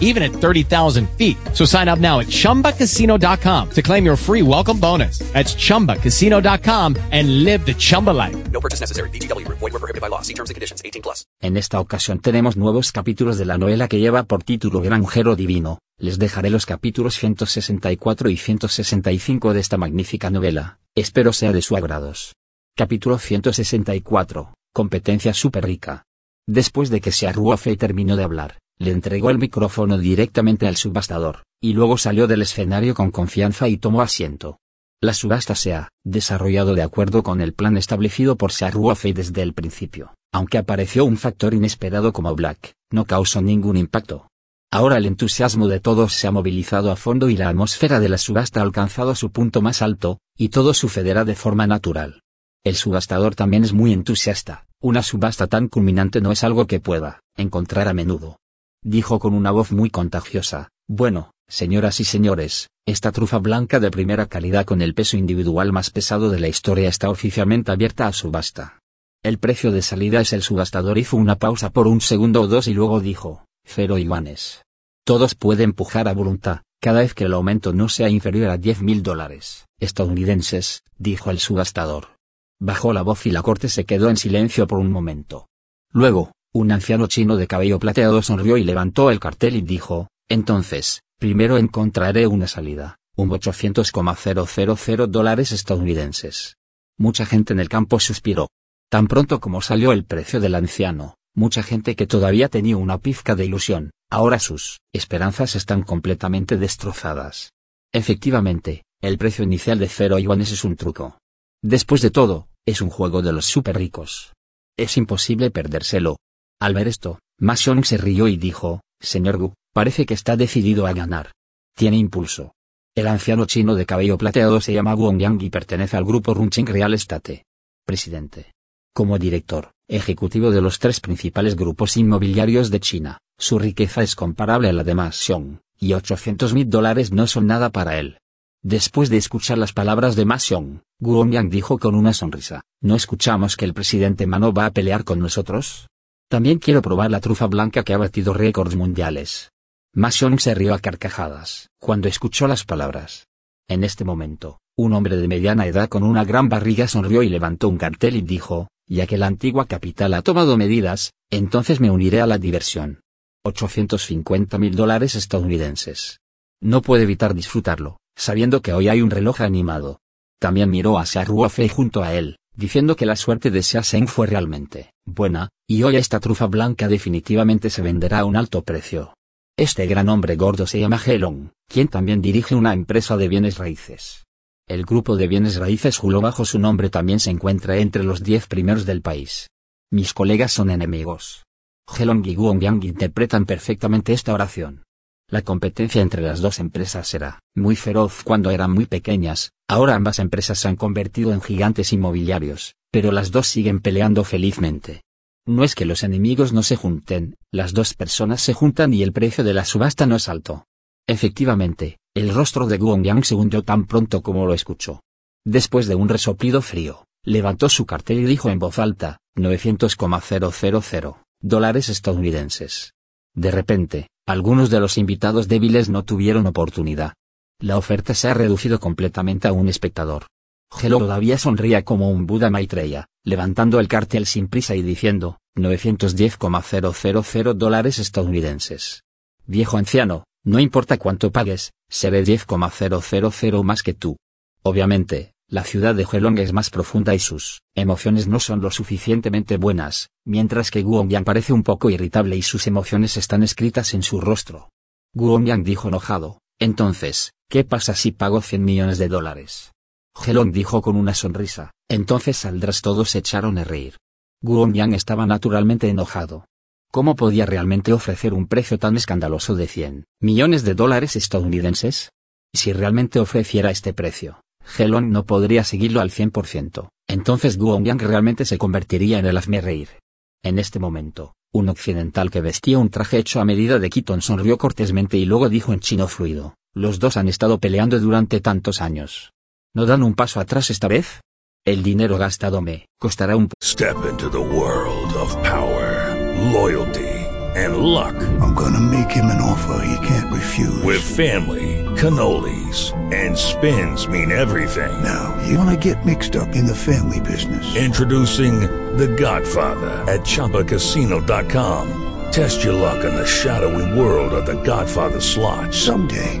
even at 30,000 feet. So sign up now at ChumbaCasino.com to claim your free welcome bonus. That's ChumbaCasino.com and live the Chumba life. No purchase necessary. BGW. Void were prohibited by law. See terms and conditions. 18 plus. En esta ocasión tenemos nuevos capítulos de la novela que lleva por título Granjero Divino. Les dejaré los capítulos 164 y 165 de esta magnífica novela. Espero sea de su agrados. Capítulo 164. Competencia super rica. Después de que se y terminó de hablar, le entregó el micrófono directamente al subastador, y luego salió del escenario con confianza y tomó asiento. La subasta se ha desarrollado de acuerdo con el plan establecido por Ruofei desde el principio, aunque apareció un factor inesperado como Black, no causó ningún impacto. Ahora el entusiasmo de todos se ha movilizado a fondo y la atmósfera de la subasta ha alcanzado su punto más alto, y todo sucederá de forma natural. El subastador también es muy entusiasta, una subasta tan culminante no es algo que pueda encontrar a menudo dijo con una voz muy contagiosa, bueno, señoras y señores, esta trufa blanca de primera calidad con el peso individual más pesado de la historia está oficialmente abierta a subasta. El precio de salida es el subastador hizo una pausa por un segundo o dos y luego dijo, cero yuanes. Todos pueden pujar a voluntad, cada vez que el aumento no sea inferior a 10 mil dólares estadounidenses, dijo el subastador. Bajó la voz y la corte se quedó en silencio por un momento. Luego, un anciano chino de cabello plateado sonrió y levantó el cartel y dijo, entonces, primero encontraré una salida, un 800,000 dólares estadounidenses. Mucha gente en el campo suspiró. Tan pronto como salió el precio del anciano, mucha gente que todavía tenía una pizca de ilusión, ahora sus esperanzas están completamente destrozadas. Efectivamente, el precio inicial de cero yuanes es un truco. Después de todo, es un juego de los super ricos. Es imposible perdérselo, al ver esto, Ma Xiong se rió y dijo, Señor Gu, parece que está decidido a ganar. Tiene impulso. El anciano chino de cabello plateado se llama Guong Yang y pertenece al grupo Runching Real Estate. Presidente. Como director, ejecutivo de los tres principales grupos inmobiliarios de China, su riqueza es comparable a la de Ma Xiong, y 800 mil dólares no son nada para él. Después de escuchar las palabras de Ma Xiong, dijo con una sonrisa, ¿no escuchamos que el presidente Mano va a pelear con nosotros? También quiero probar la trufa blanca que ha batido récords mundiales. Mason se rió a carcajadas cuando escuchó las palabras. En este momento, un hombre de mediana edad con una gran barriga sonrió y levantó un cartel y dijo, ya que la antigua capital ha tomado medidas, entonces me uniré a la diversión. 850 mil dólares estadounidenses. No puede evitar disfrutarlo, sabiendo que hoy hay un reloj animado. También miró hacia Ruofei junto a él, diciendo que la suerte de Xiaoseng fue realmente buena, y hoy esta trufa blanca definitivamente se venderá a un alto precio. Este gran hombre gordo se llama Helong, quien también dirige una empresa de bienes raíces. El grupo de bienes raíces Hulo bajo su nombre también se encuentra entre los diez primeros del país. Mis colegas son enemigos. Helong y Guongyang interpretan perfectamente esta oración. La competencia entre las dos empresas era muy feroz cuando eran muy pequeñas, ahora ambas empresas se han convertido en gigantes inmobiliarios, pero las dos siguen peleando felizmente. No es que los enemigos no se junten, las dos personas se juntan y el precio de la subasta no es alto. Efectivamente, el rostro de Guongyang se hundió tan pronto como lo escuchó. Después de un resoplido frío, levantó su cartel y dijo en voz alta, 900,000 dólares estadounidenses. De repente, algunos de los invitados débiles no tuvieron oportunidad. La oferta se ha reducido completamente a un espectador. Gelo todavía sonría como un Buda Maitreya, levantando el cartel sin prisa y diciendo, 910,000 dólares estadounidenses. Viejo anciano, no importa cuánto pagues, seré 10,000 más que tú. Obviamente, La ciudad de Helong es más profunda y sus emociones no son lo suficientemente buenas, mientras que Guongyang parece un poco irritable y sus emociones están escritas en su rostro. Guongyang dijo enojado, entonces, ¿qué pasa si pago 100 millones de dólares? Helong dijo con una sonrisa, entonces saldrás todos se echaron a reír. Guongyang estaba naturalmente enojado. ¿Cómo podía realmente ofrecer un precio tan escandaloso de 100 millones de dólares estadounidenses? Si realmente ofreciera este precio, Helong no podría seguirlo al 100%, entonces Guongyang realmente se convertiría en el hazme reír. En este momento, un occidental que vestía un traje hecho a medida de Keaton sonrió cortésmente y luego dijo en chino fluido, los dos han estado peleando durante tantos años. ¿No dan un paso atrás esta vez? El dinero gastado me costará un... Step into the world of power, loyalty, and luck. I'm gonna make him an offer he can't refuse. With family, cannolis, and spins mean everything. Now, you wanna get mixed up in the family business. Introducing The Godfather at ChumbaCasino.com. Test your luck in the shadowy world of The Godfather slot. Someday,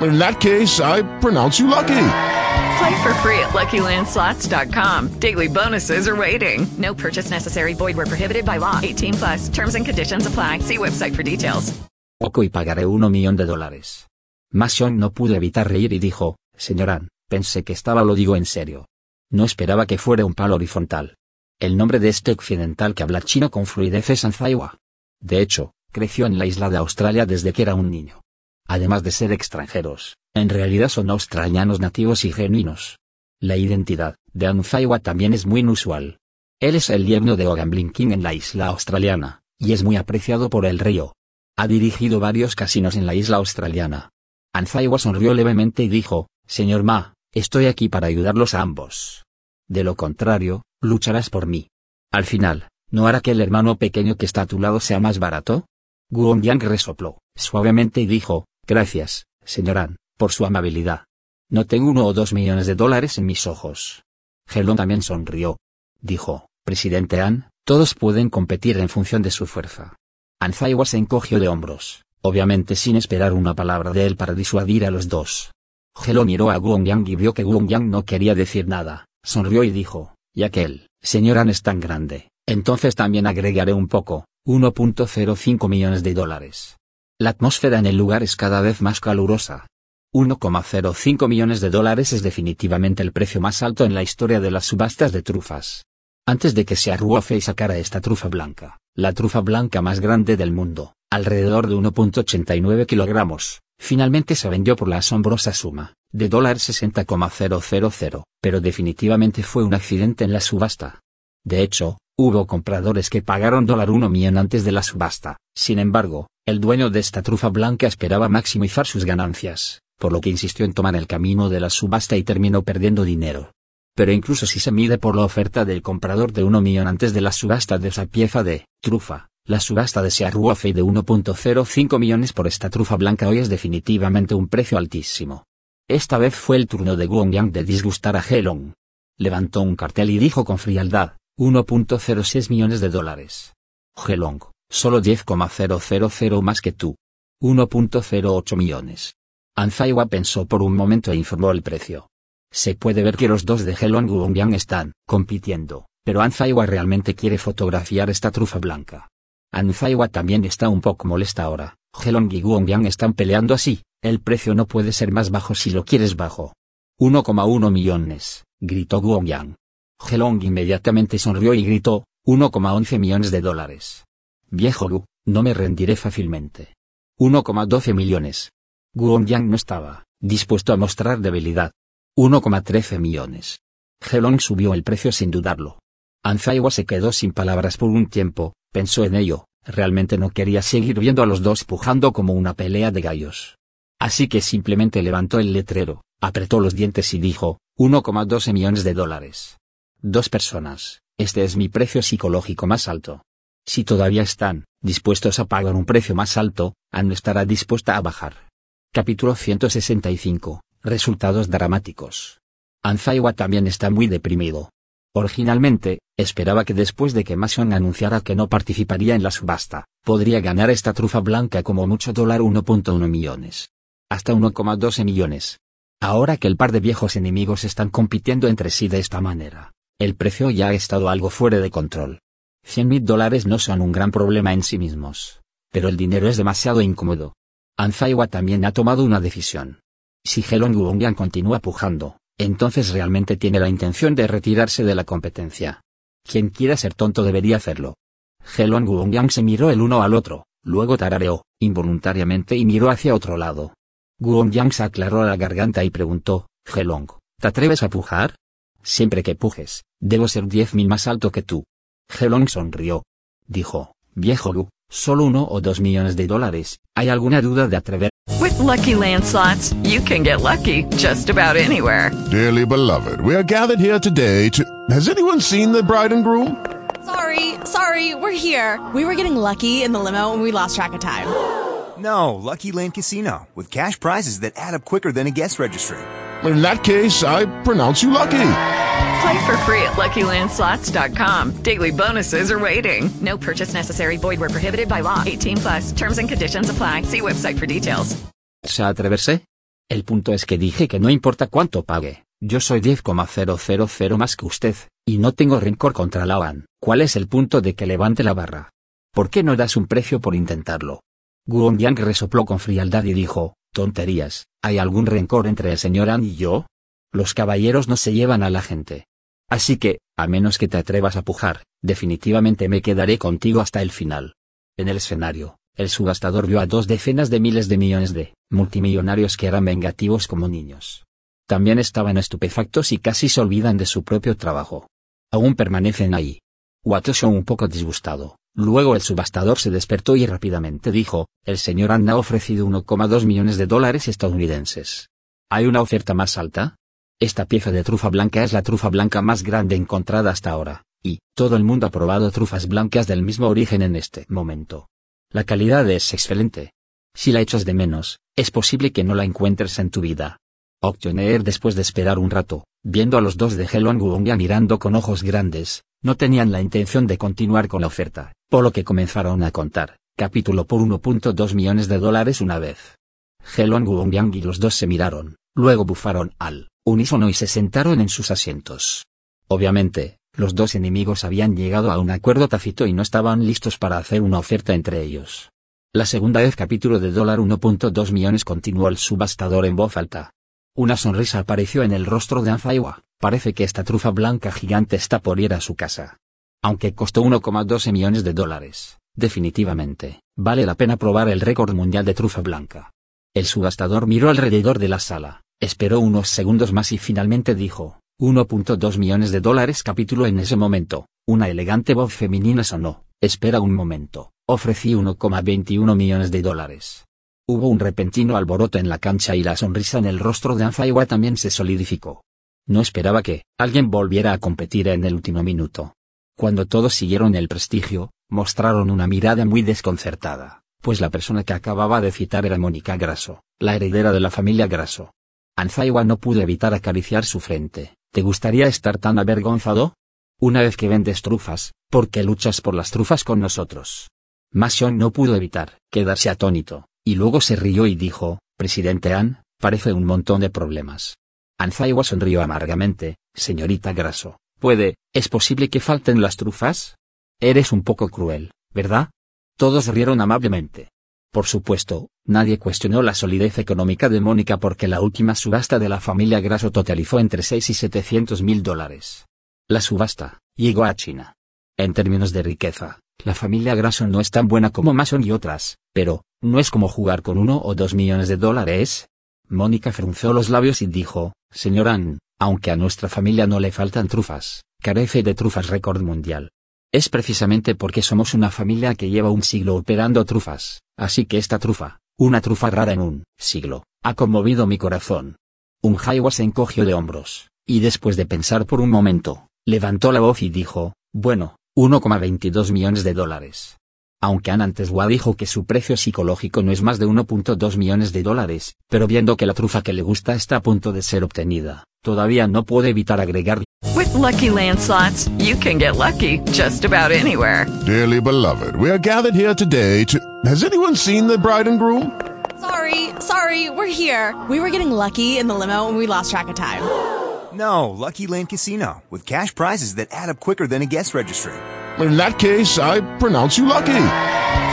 In that case, I pronounce you lucky. Play for free at LuckyLandSlots.com. Daily bonuses are waiting. No purchase necessary. Void where prohibited by law. 18 plus. Terms and conditions apply. See website for details. Poco y pagaré uno millón de dólares. Mason no pudo evitar reír y dijo, Señorán, pensé que estaba lo digo en serio. No esperaba que fuera un palo horizontal. El nombre de este occidental que habla chino con fluidez es Anzaiwa. De hecho, creció en la isla de Australia desde que era un niño. Además de ser extranjeros, en realidad son australianos nativos y genuinos. La identidad de Anzaiwa también es muy inusual. Él es el yerno de Ogambling King en la isla australiana, y es muy apreciado por el río. Ha dirigido varios casinos en la isla australiana. Anzaiwa sonrió levemente y dijo, Señor Ma, estoy aquí para ayudarlos a ambos. De lo contrario, lucharás por mí. Al final, ¿no hará que el hermano pequeño que está a tu lado sea más barato? Guongyang resopló, suavemente y dijo, Gracias, señorán, por su amabilidad. No tengo uno o dos millones de dólares en mis ojos. Gelon también sonrió. Dijo, Presidente An, todos pueden competir en función de su fuerza. Anzaiwa se encogió de hombros, obviamente sin esperar una palabra de él para disuadir a los dos. Gelon miró a Guongyang y vio que Guongyang no quería decir nada, sonrió y dijo, ya que el señor An es tan grande, entonces también agregaré un poco, 1.05 millones de dólares. La atmósfera en el lugar es cada vez más calurosa. 1,05 millones de dólares es definitivamente el precio más alto en la historia de las subastas de trufas. Antes de que se arruofe y sacara esta trufa blanca, la trufa blanca más grande del mundo, alrededor de 1.89 kilogramos, finalmente se vendió por la asombrosa suma, de dólar 60,000, pero definitivamente fue un accidente en la subasta. De hecho, hubo compradores que pagaron dólar 1 millón antes de la subasta, sin embargo, el dueño de esta trufa blanca esperaba maximizar sus ganancias, por lo que insistió en tomar el camino de la subasta y terminó perdiendo dinero. Pero incluso si se mide por la oferta del comprador de 1 millón antes de la subasta de esa pieza de trufa, la subasta de Searruofe de 1.05 millones por esta trufa blanca hoy es definitivamente un precio altísimo. Esta vez fue el turno de Guongyang de disgustar a Helong. Levantó un cartel y dijo con frialdad, 1.06 millones de dólares. Helong, solo 10,000 más que tú. 1.08 millones. Anzaiwa pensó por un momento e informó el precio. Se puede ver que los dos de Helong Guongyang están compitiendo, pero Anzaiwa realmente quiere fotografiar esta trufa blanca. Anzaiwa también está un poco molesta ahora. Helong y Guongyang están peleando así, el precio no puede ser más bajo si lo quieres bajo. 1,1 millones, gritó Guongyang. Helong inmediatamente sonrió y gritó, 1,11 millones de dólares. Viejo Gu, no me rendiré fácilmente. 1,12 millones. Guongyang no estaba dispuesto a mostrar debilidad. 1,13 millones. Helong subió el precio sin dudarlo. Anzaiwa se quedó sin palabras por un tiempo, pensó en ello, realmente no quería seguir viendo a los dos pujando como una pelea de gallos. Así que simplemente levantó el letrero, apretó los dientes y dijo, 1,12 millones de dólares. Dos personas, este es mi precio psicológico más alto. Si todavía están dispuestos a pagar un precio más alto, Anne estará dispuesta a bajar. Capítulo 165. Resultados dramáticos. Anzaiwa también está muy deprimido. Originalmente, esperaba que después de que Mason anunciara que no participaría en la subasta, podría ganar esta trufa blanca como mucho dólar 1.1 millones. Hasta 1,12 millones. Ahora que el par de viejos enemigos están compitiendo entre sí de esta manera, el precio ya ha estado algo fuera de control. 100 mil dólares no son un gran problema en sí mismos. Pero el dinero es demasiado incómodo. Anzaiwa también ha tomado una decisión. Si Helon Guongyang continúa pujando, entonces realmente tiene la intención de retirarse de la competencia. Quien quiera ser tonto debería hacerlo. Helon Guongyang se miró el uno al otro, luego tarareó, involuntariamente y miró hacia otro lado. Guongyang se aclaró la garganta y preguntó, Helong, ¿te atreves a pujar? Siempre que pujes, debo ser diez mil más alto que tú. Helong sonrió. Dijo, viejo Gu, solo uno o dos millones de dólares, ¿hay alguna duda de atrever? With lucky landslots, you can get lucky just about anywhere. Dearly beloved, we are gathered here today to. Has anyone seen the bride and groom? Sorry, sorry, we're here. We were getting lucky in the limo and we lost track of time. No, Lucky Land Casino, with cash prizes that add up quicker than a guest registry. In that case, I pronounce you lucky. Play for free at LuckyLandSlots.com. Daily bonuses are waiting. No purchase necessary. Void where prohibited by law. 18 plus. Terms and conditions apply. See website for details. ¿Se atreverse? El punto es que dije que no importa cuánto pague, yo soy 10,000 más que usted, y no tengo rencor contra la OAN. ¿Cuál es el punto de que levante la barra? ¿Por qué no das un precio por intentarlo? Guongyang resopló con frialdad y dijo, tonterías, ¿hay algún rencor entre el señor An y yo? Los caballeros no se llevan a la gente. Así que, a menos que te atrevas a pujar, definitivamente me quedaré contigo hasta el final. En el escenario, el subastador vio a dos decenas de miles de millones de multimillonarios que eran vengativos como niños. También estaban estupefactos y casi se olvidan de su propio trabajo. Aún permanecen ahí. Watosho un poco disgustado. Luego el subastador se despertó y rápidamente dijo, el señor Anna ha ofrecido 1,2 millones de dólares estadounidenses. ¿Hay una oferta más alta? Esta pieza de trufa blanca es la trufa blanca más grande encontrada hasta ahora, y todo el mundo ha probado trufas blancas del mismo origen en este momento. La calidad es excelente. Si la echas de menos, es posible que no la encuentres en tu vida. Octoner después de esperar un rato, viendo a los dos de Helon Guongia mirando con ojos grandes, no tenían la intención de continuar con la oferta, por lo que comenzaron a contar, capítulo por 1.2 millones de dólares una vez. Helon Guongyang y los dos se miraron, luego bufaron al unísono y se sentaron en sus asientos. Obviamente, los dos enemigos habían llegado a un acuerdo tácito y no estaban listos para hacer una oferta entre ellos. La segunda vez capítulo de dólar 1.2 millones continuó el subastador en voz alta. Una sonrisa apareció en el rostro de Anzaiwa, parece que esta trufa blanca gigante está por ir a su casa. Aunque costó 1,12 millones de dólares, definitivamente, vale la pena probar el récord mundial de trufa blanca. El subastador miró alrededor de la sala, esperó unos segundos más y finalmente dijo, 1.2 millones de dólares capítulo en ese momento, una elegante voz femenina sonó, espera un momento, ofrecí 1,21 millones de dólares. Hubo un repentino alboroto en la cancha y la sonrisa en el rostro de Anzaiwa también se solidificó. No esperaba que alguien volviera a competir en el último minuto. Cuando todos siguieron el prestigio, mostraron una mirada muy desconcertada, pues la persona que acababa de citar era Mónica Grasso, la heredera de la familia Grasso. Anzaiwa no pudo evitar acariciar su frente. ¿Te gustaría estar tan avergonzado? Una vez que vendes trufas, ¿por qué luchas por las trufas con nosotros? Mason no pudo evitar quedarse atónito, y luego se rió y dijo, Presidente An, parece un montón de problemas. Anzaiwa sonrió amargamente, señorita Grasso, ¿puede, es posible que falten las trufas? Eres un poco cruel, ¿verdad? Todos rieron amablemente. Por supuesto, nadie cuestionó la solidez económica de Mónica porque la última subasta de la familia Grasso totalizó entre 6 y 700 mil dólares. La subasta llegó a China. En términos de riqueza, la familia Grasso no es tan buena como Mason y otras, pero, ¿no es como jugar con uno o dos millones de dólares? Mónica frunció los labios y dijo, Señor Ann, aunque a nuestra familia no le faltan trufas, carece de trufas récord mundial. Es precisamente porque somos una familia que lleva un siglo operando trufas, así que esta trufa, una trufa rara en un siglo, ha conmovido mi corazón. Un Jaiwa se encogió de hombros, y después de pensar por un momento, Levantó la voz y dijo, bueno, 1,22 millones de dólares. Aunque Ann Anteswa dijo que su precio psicológico no es más de 1.2 millones de dólares, pero viendo que la trufa que le gusta está a punto de ser obtenida, todavía no puede evitar agregar. With Lucky Land slots, you can get lucky just about anywhere. Dearly beloved, we are gathered here today to. Has anyone seen the bride and groom? Sorry, sorry, we're here. We were getting lucky in the limo and we lost track of time. No, Lucky Land Casino, with cash prizes that add up quicker than a guest registry. In that case, I pronounce you lucky.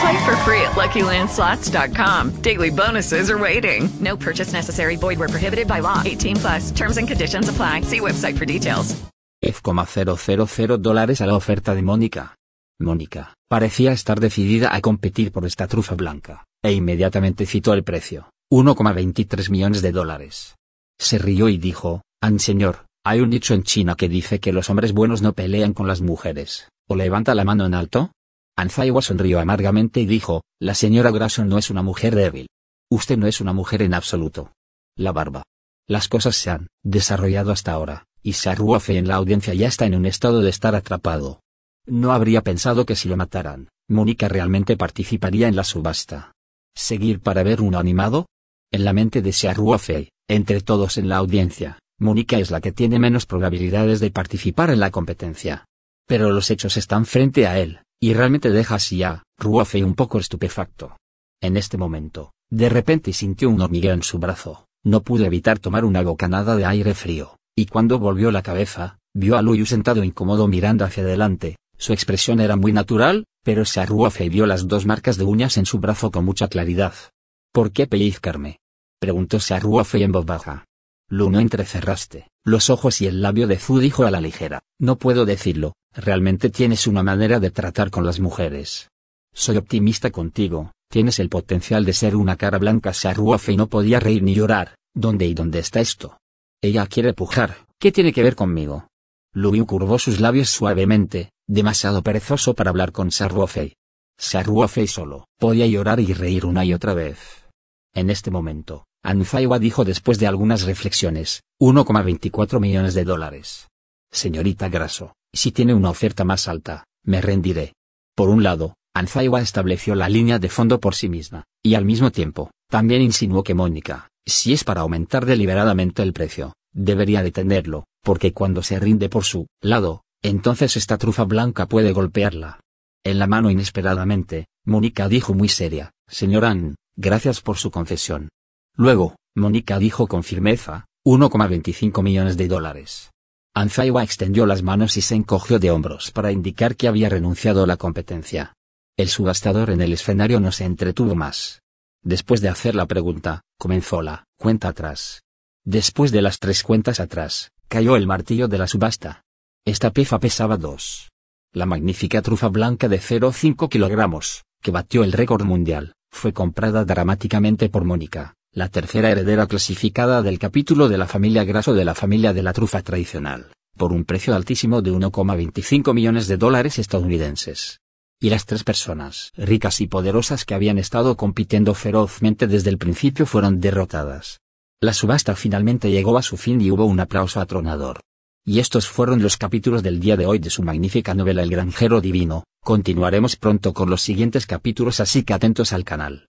Play for free at LuckyLandSlots.com. Daily bonuses are waiting. No purchase necessary. Void where prohibited by law. 18 plus. Terms and conditions apply. See website for details. F,000 dólares a la oferta de Mónica. Mónica, parecía estar decidida a competir por esta trufa blanca, e inmediatamente citó el precio, 1,23 millones de dólares. Se rió y dijo, An señor, hay un dicho en China que dice que los hombres buenos no pelean con las mujeres, o levanta la mano en alto. Anzaiwa sonrió amargamente y dijo, la señora Grayson no es una mujer débil. Usted no es una mujer en absoluto. La barba. Las cosas se han desarrollado hasta ahora, y Sarruofe en la audiencia ya está en un estado de estar atrapado. No habría pensado que si lo mataran, Mónica realmente participaría en la subasta. ¿Seguir para ver uno animado? En la mente de Sarruofe, entre todos en la audiencia, Mónica es la que tiene menos probabilidades de participar en la competencia. Pero los hechos están frente a él, y realmente deja así a Ruofe un poco estupefacto. En este momento, de repente sintió un hormigueo en su brazo, no pudo evitar tomar una bocanada de aire frío, y cuando volvió la cabeza, vio a Luyu sentado incómodo mirando hacia adelante, su expresión era muy natural, pero se arrugó y vio las dos marcas de uñas en su brazo con mucha claridad. ¿Por qué pellizcarme? preguntó Sarruofe en voz baja. Lu no entrecerraste, los ojos y el labio de Fu dijo a la ligera, no puedo decirlo, realmente tienes una manera de tratar con las mujeres. Soy optimista contigo, tienes el potencial de ser una cara blanca Sarruofe y no podía reír ni llorar, ¿dónde y dónde está esto? Ella quiere pujar, ¿qué tiene que ver conmigo? Lu curvó sus labios suavemente, demasiado perezoso para hablar con Sarruofei. Sarruofei solo podía llorar y reír una y otra vez. En este momento, Anzaiwa dijo después de algunas reflexiones, 1,24 millones de dólares. Señorita Graso, si tiene una oferta más alta, me rendiré. Por un lado, Anzaiwa estableció la línea de fondo por sí misma, y al mismo tiempo, también insinuó que Mónica, si es para aumentar deliberadamente el precio, debería detenerlo, porque cuando se rinde por su lado, entonces esta trufa blanca puede golpearla. En la mano inesperadamente, Mónica dijo muy seria, Señor Ann, gracias por su confesión. Luego, Mónica dijo con firmeza, 1,25 millones de dólares. Anzaiwa extendió las manos y se encogió de hombros para indicar que había renunciado a la competencia. El subastador en el escenario no se entretuvo más. Después de hacer la pregunta, comenzó la cuenta atrás. Después de las tres cuentas atrás, cayó el martillo de la subasta. Esta pieza pesaba 2. La magnífica trufa blanca de 0,5 kilogramos, que batió el récord mundial, fue comprada dramáticamente por Mónica, la tercera heredera clasificada del capítulo de la familia Graso de la familia de la trufa tradicional, por un precio altísimo de 1,25 millones de dólares estadounidenses. Y las tres personas ricas y poderosas que habían estado compitiendo ferozmente desde el principio fueron derrotadas. La subasta finalmente llegó a su fin y hubo un aplauso atronador. Y estos fueron los capítulos del día de hoy de su magnífica novela El granjero divino, continuaremos pronto con los siguientes capítulos así que atentos al canal.